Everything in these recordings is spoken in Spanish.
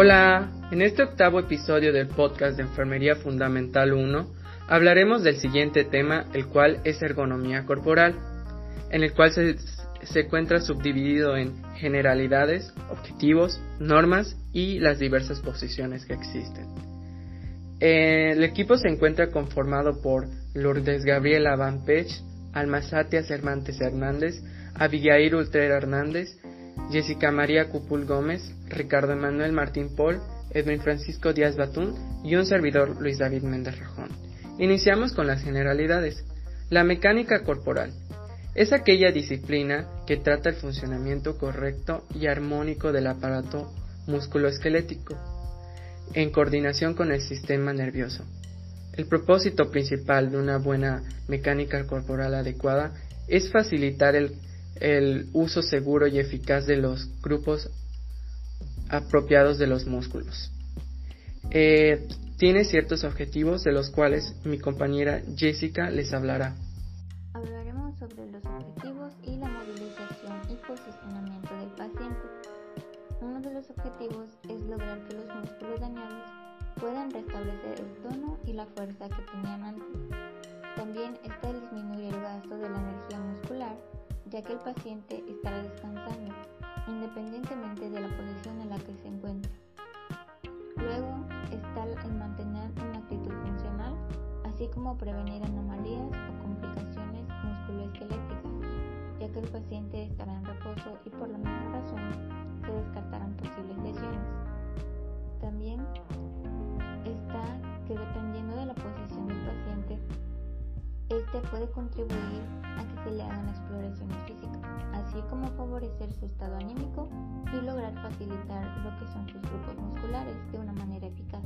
Hola, en este octavo episodio del podcast de Enfermería Fundamental 1 hablaremos del siguiente tema, el cual es ergonomía corporal, en el cual se, encuentra subdividido en generalidades, objetivos, normas y las diversas posiciones que existen. El equipo se encuentra conformado por Lourdes Gabriela Van Pech, Almazatia Cervantes Hernández, Abigail Ultrera Hernández, Jessica María Cupul Gómez, Ricardo Emanuel Martín Paul, Edwin Francisco Díaz Batún y un servidor Luis David Méndez Rajón. Iniciamos con las generalidades. La mecánica corporal es aquella disciplina que trata el funcionamiento correcto y armónico del aparato musculoesquelético en coordinación con el sistema nervioso. El propósito principal de una buena mecánica corporal adecuada es facilitar el, uso seguro y eficaz de los grupos apropiados de los músculos. Eh, tiene ciertos objetivos de los cuales mi compañera Jessica les hablará. Hablaremos sobre los objetivos y la movilización y posicionamiento del paciente. Uno de los objetivos es lograr que los músculos dañados puedan restablecer el tono y la fuerza que tenían antes. También está disminuir el gasto de la energía muscular, ya que el paciente estará descansando, independientemente de la posición en la que se encuentre. Luego está el mantener una actitud funcional, así como prevenir anomalías o complicaciones musculoesqueléticas, ya que el paciente estará en reposo y por la misma razón se descartarán posibles lesiones. También está que dependiendo de la posición del paciente, este puede contribuir a que se le hagan exploraciones físicas, así como favorecer su estado anímico y lograr facilitar lo que son sus grupos musculares de una manera eficaz.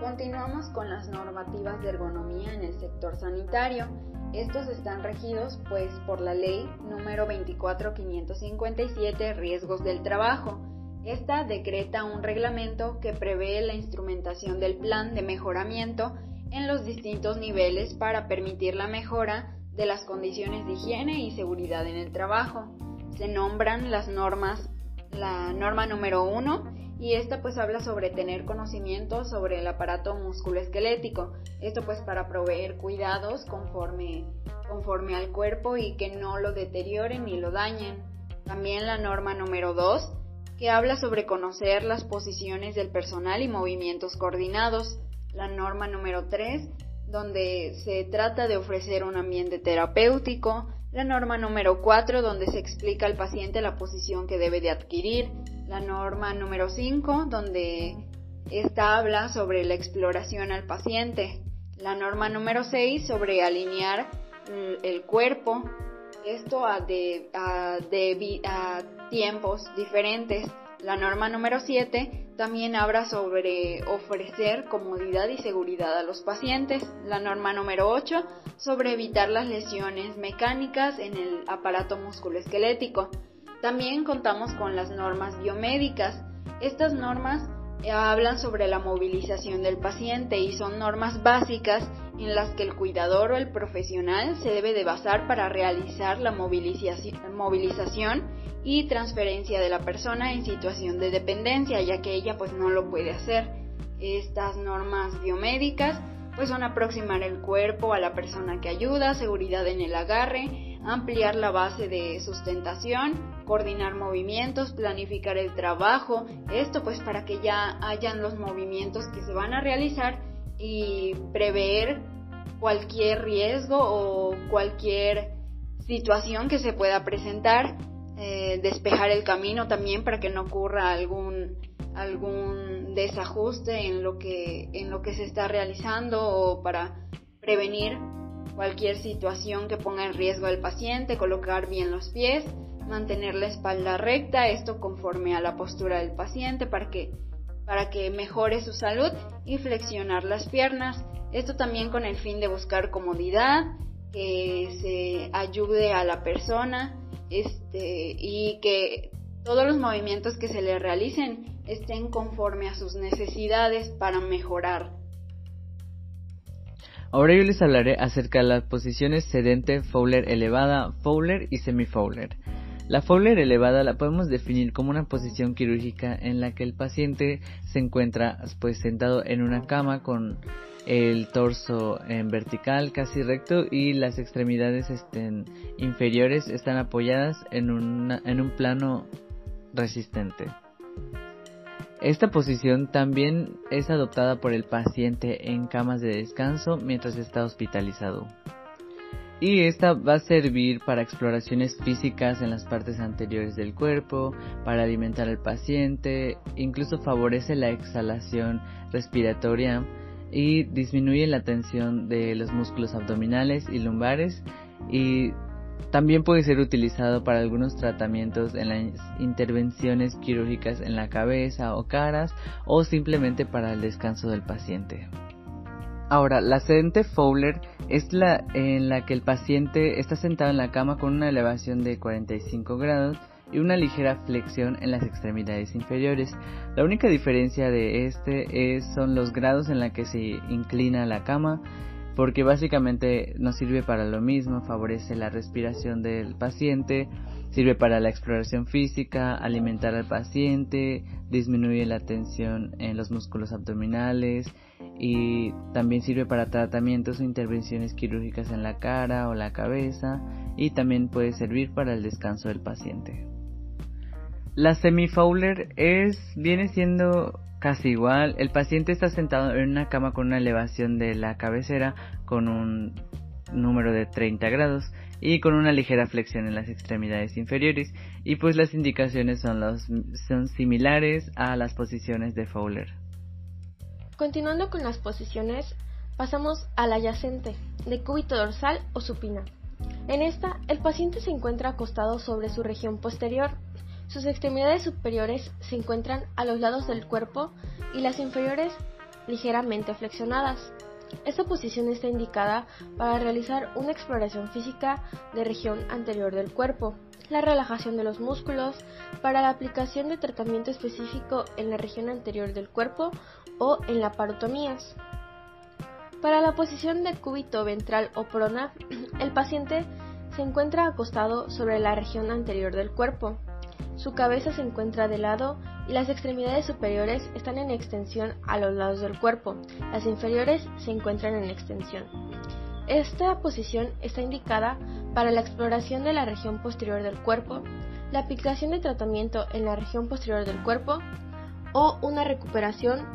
Continuamos con las normativas de ergonomía en el sector sanitario estos están regidos pues por la ley número 24557 Riesgos del Trabajo. Esta decreta un reglamento que prevé la instrumentación del plan de mejoramiento en los distintos niveles para permitir la mejora de las condiciones de higiene y seguridad en el trabajo. Se nombran las normas, la norma número 1 y esta pues habla sobre tener conocimiento sobre el aparato musculoesquelético. Esto pues para proveer cuidados conforme, conforme al cuerpo y que no lo deterioren ni lo dañen. También la norma número 2 que habla sobre conocer las posiciones del personal y movimientos coordinados. La norma número 3 donde se trata de ofrecer un ambiente terapéutico. La norma número 4 donde se explica al paciente la posición que debe de adquirir la norma número 5, donde esta habla sobre la exploración al paciente. La norma número 6 sobre alinear el cuerpo, esto a, de, a, a tiempos diferentes. La norma número 7 también habla sobre ofrecer comodidad y seguridad a los pacientes. La norma número 8 sobre evitar las lesiones mecánicas en el aparato musculoesquelético. También contamos con las normas biomédicas. Estas normas eh, hablan sobre la movilización del paciente y son normas básicas en las que el cuidador o el profesional se debe de basar para realizar la movilización y transferencia de la persona en situación de dependencia, ya que ella pues no lo puede hacer. Estas normas biomédicas pues son aproximar el cuerpo a la persona que ayuda, seguridad en el agarre, ampliar la base de sustentación, coordinar movimientos, planificar el trabajo, esto pues para que ya hayan los movimientos que se van a realizar y prever cualquier riesgo o cualquier situación que se pueda presentar, eh, despejar el camino también para que no ocurra algún algún desajuste en lo que en lo que se está realizando o para prevenir cualquier situación que ponga en riesgo al paciente, colocar bien los pies, mantener la espalda recta, esto conforme a la postura del paciente para que, para que mejore su salud y flexionar las piernas. Esto también con el fin de buscar comodidad, que se ayude a la persona este, y que todos los movimientos que se le realicen estén conforme a sus necesidades para mejorar Ahora yo les hablaré acerca de las posiciones sedente, Fowler elevada, Fowler y semi-Fowler. La Fowler elevada la podemos definir como una posición quirúrgica en la que el paciente se encuentra pues sentado en una cama con el torso en vertical casi recto y las extremidades inferiores están apoyadas en, en un plano resistente. Esta posición también es adoptada por el paciente en camas de descanso mientras está hospitalizado. Y esta va a servir para exploraciones físicas en las partes anteriores del cuerpo, para alimentar al paciente, incluso favorece la exhalación respiratoria y disminuye la tensión de los músculos abdominales y lumbares y también puede ser utilizado para algunos tratamientos en las intervenciones quirúrgicas en la cabeza o caras o simplemente para el descanso del paciente. Ahora, la sedente Fowler es la en la que el paciente está sentado en la cama con una elevación de 45 grados y una ligera flexión en las extremidades inferiores. La única diferencia de este es, son los grados en la que se inclina la cama porque básicamente nos sirve para lo mismo, favorece la respiración del paciente, sirve para la exploración física, alimentar al paciente, disminuye la tensión en los músculos abdominales y también sirve para tratamientos o intervenciones quirúrgicas en la cara o la cabeza y también puede servir para el descanso del paciente. La semifowler es viene siendo casi igual. El paciente está sentado en una cama con una elevación de la cabecera con un número de 30 grados y con una ligera flexión en las extremidades inferiores y pues las indicaciones son, los, son similares a las posiciones de Fowler. Continuando con las posiciones, pasamos a la adyacente, de cúbito dorsal o supina. En esta, el paciente se encuentra acostado sobre su región posterior sus extremidades superiores se encuentran a los lados del cuerpo y las inferiores ligeramente flexionadas. Esta posición está indicada para realizar una exploración física de región anterior del cuerpo, la relajación de los músculos, para la aplicación de tratamiento específico en la región anterior del cuerpo o en la parotomías. Para la posición de cúbito ventral o prona, el paciente se encuentra acostado sobre la región anterior del cuerpo. Su cabeza se encuentra de lado y las extremidades superiores están en extensión a los lados del cuerpo. Las inferiores se encuentran en extensión. Esta posición está indicada para la exploración de la región posterior del cuerpo, la aplicación de tratamiento en la región posterior del cuerpo o una recuperación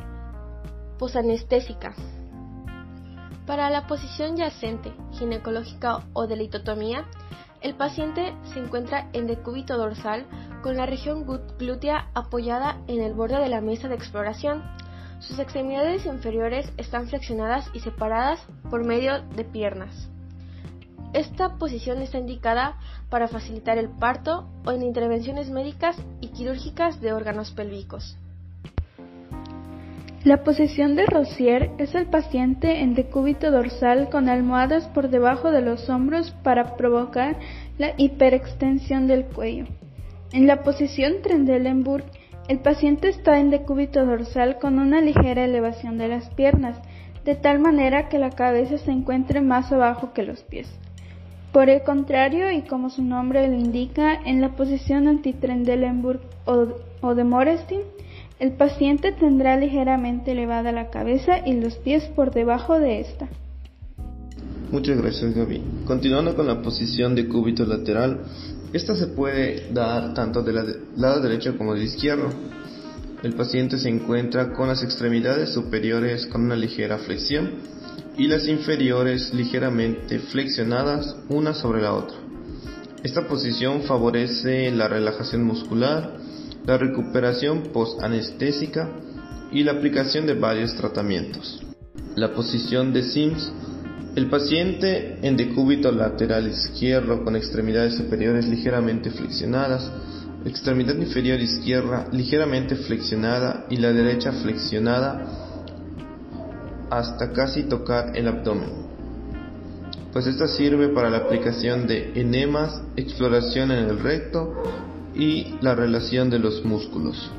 posanestésica. Para la posición yacente, ginecológica o de litotomía, el paciente se encuentra en decúbito dorsal con la región glútea apoyada en el borde de la mesa de exploración. Sus extremidades inferiores están flexionadas y separadas por medio de piernas. Esta posición está indicada para facilitar el parto o en intervenciones médicas y quirúrgicas de órganos pélvicos. La posición de Rosier es el paciente en decúbito dorsal con almohadas por debajo de los hombros para provocar la hiperextensión del cuello. En la posición Trendelenburg, el paciente está en decúbito dorsal con una ligera elevación de las piernas, de tal manera que la cabeza se encuentre más abajo que los pies. Por el contrario, y como su nombre lo indica, en la posición anti-Trendelenburg o de Morestin, el paciente tendrá ligeramente elevada la cabeza y los pies por debajo de esta. Muchas gracias Gaby. Continuando con la posición de cúbito lateral, esta se puede dar tanto del lado derecho como del izquierdo. El paciente se encuentra con las extremidades superiores con una ligera flexión y las inferiores ligeramente flexionadas una sobre la otra. Esta posición favorece la relajación muscular, la recuperación post-anestésica y la aplicación de varios tratamientos. La posición de Sims. El paciente en decúbito lateral izquierdo con extremidades superiores ligeramente flexionadas, extremidad inferior izquierda ligeramente flexionada y la derecha flexionada hasta casi tocar el abdomen pues esta sirve para la aplicación de enemas, exploración en el recto y la relación de los músculos.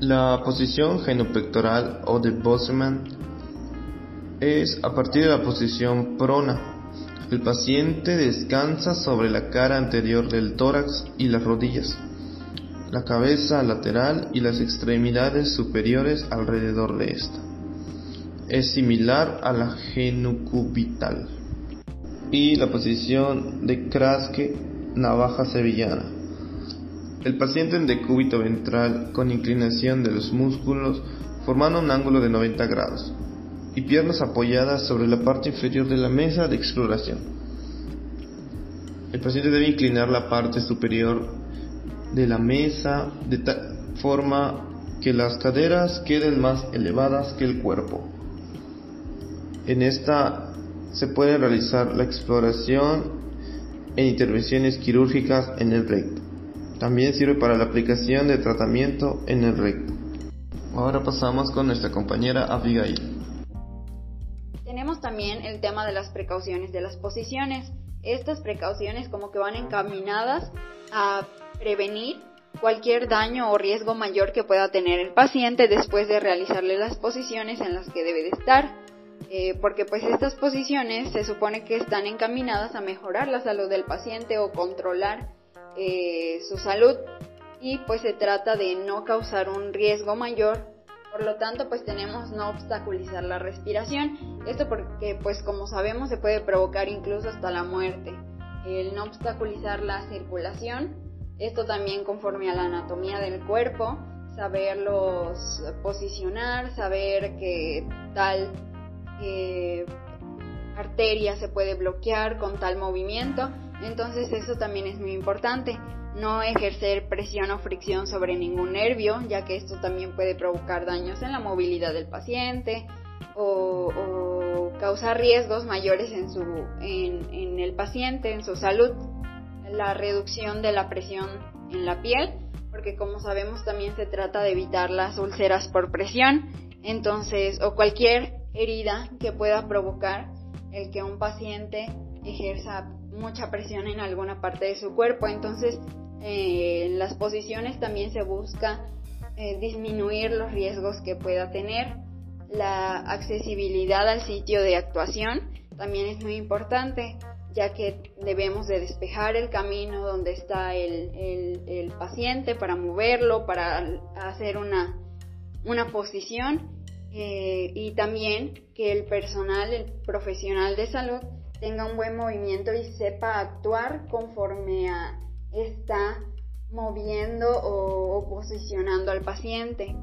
La posición genopectoral o de Bosman es a partir de la posición prona, El paciente descansa sobre la cara anterior del tórax y las rodillas, la cabeza lateral y las extremidades superiores alrededor de esta. Es similar a la genucubital. Y la posición de Kraske, navaja sevillana. El paciente en decúbito ventral con inclinación de los músculos formando un ángulo de 90 grados y piernas apoyadas sobre la parte inferior de la mesa de exploración. El paciente debe inclinar la parte superior de la mesa de tal forma que las caderas queden más elevadas que el cuerpo. En esta se puede realizar la exploración e intervenciones quirúrgicas en el recto. También sirve para la aplicación de tratamiento en el recto. Ahora pasamos con nuestra compañera Abigail. Tenemos también el tema de las precauciones de las posiciones. Estas precauciones como que van encaminadas a prevenir cualquier daño o riesgo mayor que pueda tener el paciente después de realizarle las posiciones en las que debe de estar. Eh, porque pues estas posiciones se supone que están encaminadas a mejorar la salud del paciente o controlar eh, su salud y pues se trata de no causar un riesgo mayor por lo tanto, pues tenemos no obstaculizar la respiración. Esto porque, pues como sabemos, se puede provocar incluso hasta la muerte. El no obstaculizar la circulación. Esto también conforme a la anatomía del cuerpo. Saberlos posicionar, saber que tal eh, arteria se puede bloquear con tal movimiento. Entonces eso también es muy importante no ejercer presión o fricción sobre ningún nervio, ya que esto también puede provocar daños en la movilidad del paciente o, causar riesgos mayores en, su, en, el paciente, en su salud. La reducción de la presión en la piel, porque como sabemos también se trata de evitar las úlceras por presión, entonces, o cualquier herida que pueda provocar el que un paciente ejerza mucha presión en alguna parte de su cuerpo. Entonces, eh, en las posiciones también se busca eh, disminuir los riesgos que pueda tener. La accesibilidad al sitio de actuación también es muy importante, ya que debemos de despejar el camino donde está el, paciente para moverlo, para hacer una, una posición eh, y también que el personal, el profesional de salud, tenga un buen movimiento y sepa actuar conforme a está moviendo o, posicionando al paciente.